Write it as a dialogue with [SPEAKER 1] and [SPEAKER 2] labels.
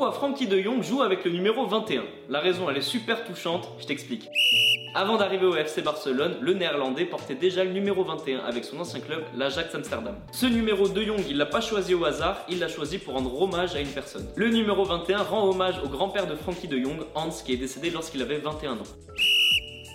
[SPEAKER 1] Pourquoi Frankie de Jong joue avec le numéro 21 La raison, elle est super touchante, je t'explique. Avant d'arriver au FC Barcelone, le néerlandais portait déjà le numéro 21 avec son ancien club, l'Ajax Amsterdam. Ce numéro de Jong, il l'a pas choisi au hasard, il l'a choisi pour rendre hommage à une personne. Le numéro 21 rend hommage au grand-père de Frankie de Jong, Hans, qui est décédé lorsqu'il avait 21 ans.